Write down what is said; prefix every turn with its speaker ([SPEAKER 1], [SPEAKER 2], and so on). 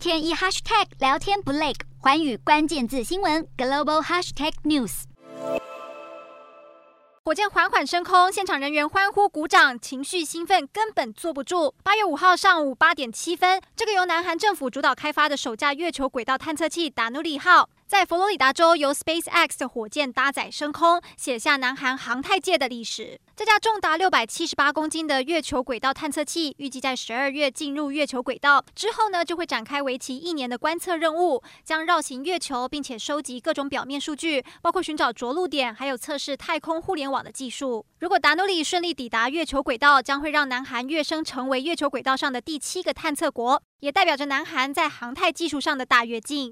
[SPEAKER 1] 天一 hashtag 聊天不累，环宇关键字新闻 global hashtag news。
[SPEAKER 2] 火箭缓缓升空，现场人员欢呼鼓掌，情绪兴奋，根本坐不住。八月五号上午八点七分，这个由南韩政府主导开发的首架月球轨道探测器达努里号，在佛罗里达州由 SpaceX 的火箭搭载升空，写下南韩航太界的历史。这架重达六百七十八公斤的月球轨道探测器，预计在十二月进入月球轨道之后呢，就会展开为期一年的观测任务，将绕行月球，并且收集各种表面数据，包括寻找着陆点，还有测试太空互联网的技术。如果达努里顺利抵达月球轨道，将会让南韩跃升成为月球轨道上的第七个探测国，也代表着南韩在航太技术上的大跃进。